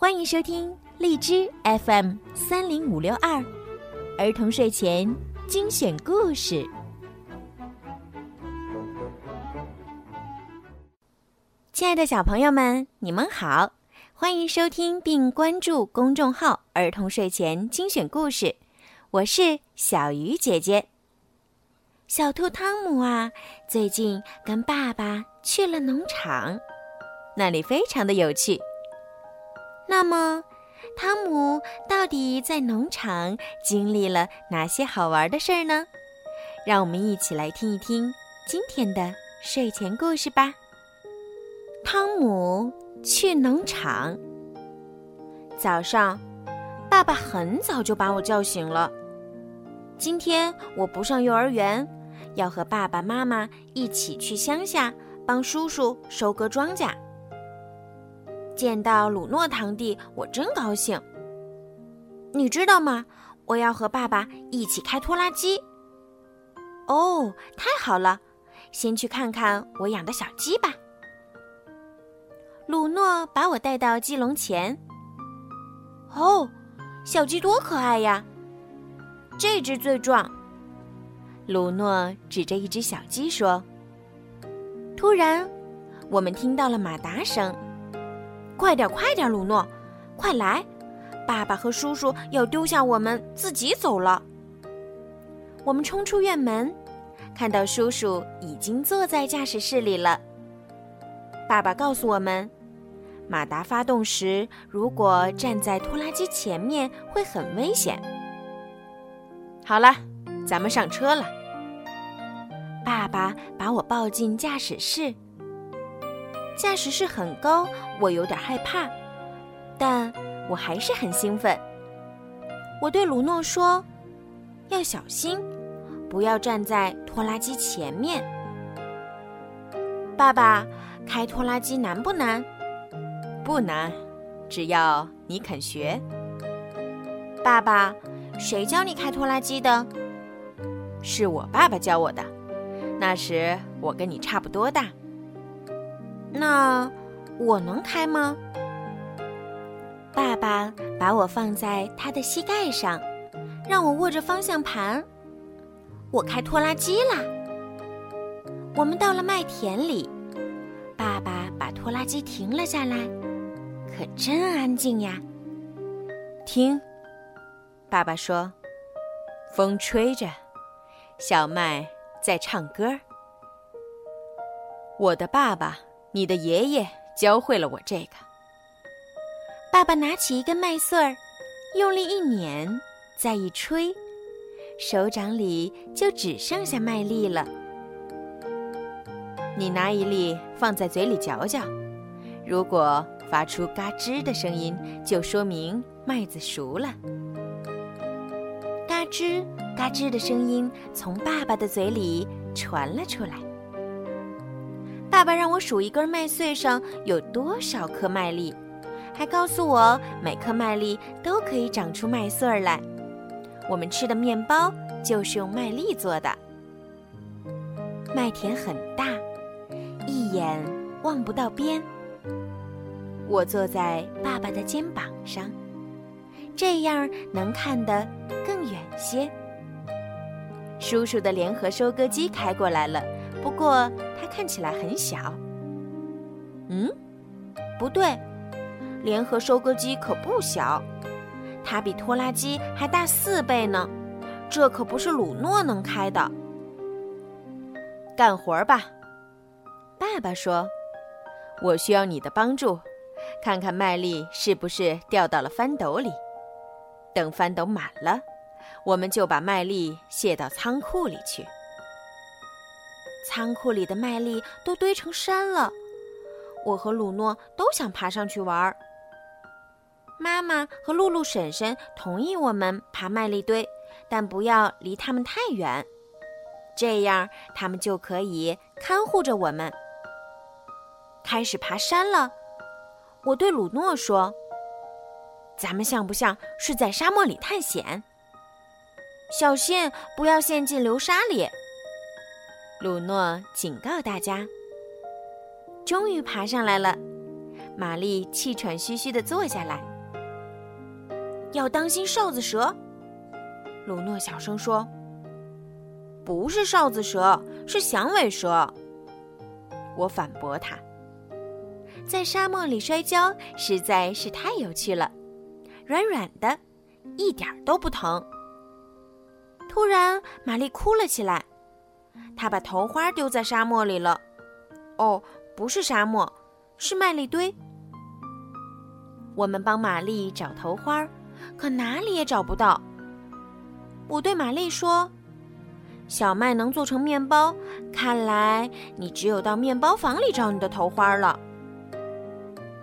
欢迎收听荔枝 FM 三零五六二儿童睡前精选故事。亲爱的小朋友们，你们好，欢迎收听并关注公众号“儿童睡前精选故事”，我是小鱼姐姐。小兔汤姆啊，最近跟爸爸去了农场，那里非常的有趣。那么，汤姆到底在农场经历了哪些好玩的事儿呢？让我们一起来听一听今天的睡前故事吧。汤姆去农场。早上，爸爸很早就把我叫醒了。今天我不上幼儿园，要和爸爸妈妈一起去乡下帮叔叔收割庄稼。见到鲁诺堂弟，我真高兴。你知道吗？我要和爸爸一起开拖拉机。哦，太好了！先去看看我养的小鸡吧。鲁诺把我带到鸡笼前。哦，小鸡多可爱呀！这只最壮。鲁诺指着一只小鸡说。突然，我们听到了马达声。快点，快点，鲁诺，快来！爸爸和叔叔要丢下我们自己走了。我们冲出院门，看到叔叔已经坐在驾驶室里了。爸爸告诉我们，马达发动时，如果站在拖拉机前面会很危险。好了，咱们上车了。爸爸把我抱进驾驶室。驾驶室很高，我有点害怕，但我还是很兴奋。我对鲁诺说：“要小心，不要站在拖拉机前面。”爸爸，开拖拉机难不难？不难，只要你肯学。爸爸，谁教你开拖拉机的？是我爸爸教我的，那时我跟你差不多大。那我能开吗？爸爸把我放在他的膝盖上，让我握着方向盘。我开拖拉机啦！我们到了麦田里，爸爸把拖拉机停了下来，可真安静呀。听，爸爸说，风吹着，小麦在唱歌。我的爸爸。你的爷爷教会了我这个。爸爸拿起一根麦穗儿，用力一捻，再一吹，手掌里就只剩下麦粒了。你拿一粒放在嘴里嚼嚼，如果发出嘎吱的声音，就说明麦子熟了。嘎吱嘎吱的声音从爸爸的嘴里传了出来。爸爸让我数一根麦穗上有多少颗麦粒，还告诉我每颗麦粒都可以长出麦穗儿来。我们吃的面包就是用麦粒做的。麦田很大，一眼望不到边。我坐在爸爸的肩膀上，这样能看得更远些。叔叔的联合收割机开过来了。不过它看起来很小。嗯，不对，联合收割机可不小，它比拖拉机还大四倍呢。这可不是鲁诺能开的。干活吧，爸爸说。我需要你的帮助，看看麦粒是不是掉到了翻斗里。等翻斗满了，我们就把麦粒卸到仓库里去。仓库里的麦粒都堆成山了，我和鲁诺都想爬上去玩。妈妈和露露婶婶同意我们爬麦粒堆，但不要离他们太远，这样他们就可以看护着我们。开始爬山了，我对鲁诺说：“咱们像不像是在沙漠里探险？小心不要陷进流沙里。”鲁诺警告大家：“终于爬上来了，玛丽气喘吁吁地坐下来。要当心哨子蛇，鲁诺小声说。不是哨子蛇，是响尾蛇。我反驳他。在沙漠里摔跤实在是太有趣了，软软的，一点都不疼。突然，玛丽哭了起来，他把头花丢在沙漠里了。哦，不是沙漠，是麦粒堆。我们帮玛丽找头花，可哪里也找不到。我对玛丽说：“小麦能做成面包，看来你只有到面包房里找你的头花了。”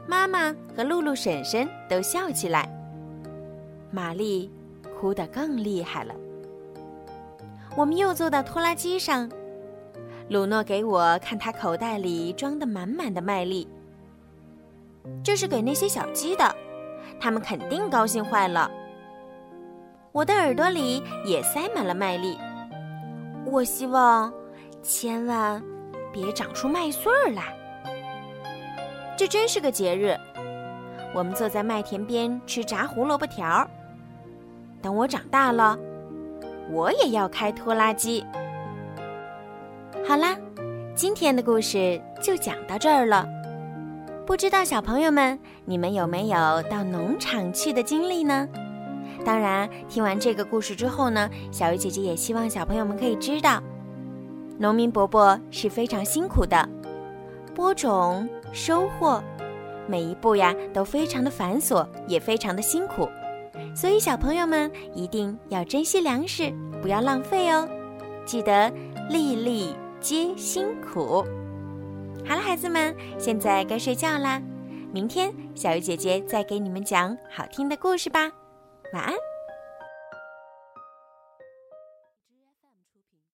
妈妈和露露婶婶都笑起来，玛丽哭得更厉害了。我们又坐到拖拉机上，鲁诺给我看他口袋里装的满满的麦粒。这是给那些小鸡的，它们肯定高兴坏了。我的耳朵里也塞满了麦粒，我希望千万别长出麦穗儿来。这真是个节日，我们坐在麦田边吃炸胡萝卜条。等我长大了，我也要开拖拉机。好啦，今天的故事就讲到这儿了。不知道小朋友们，你们有没有到农场去的经历呢？当然，听完这个故事之后呢，小鱼姐姐也希望小朋友们可以知道，农民伯伯是非常辛苦的，播种。收获，每一步呀都非常的繁琐，也非常的辛苦，所以小朋友们一定要珍惜粮食，不要浪费哦。记得粒粒皆辛苦。好了，孩子们，现在该睡觉啦，明天小鱼姐姐再给你们讲好听的故事吧，晚安。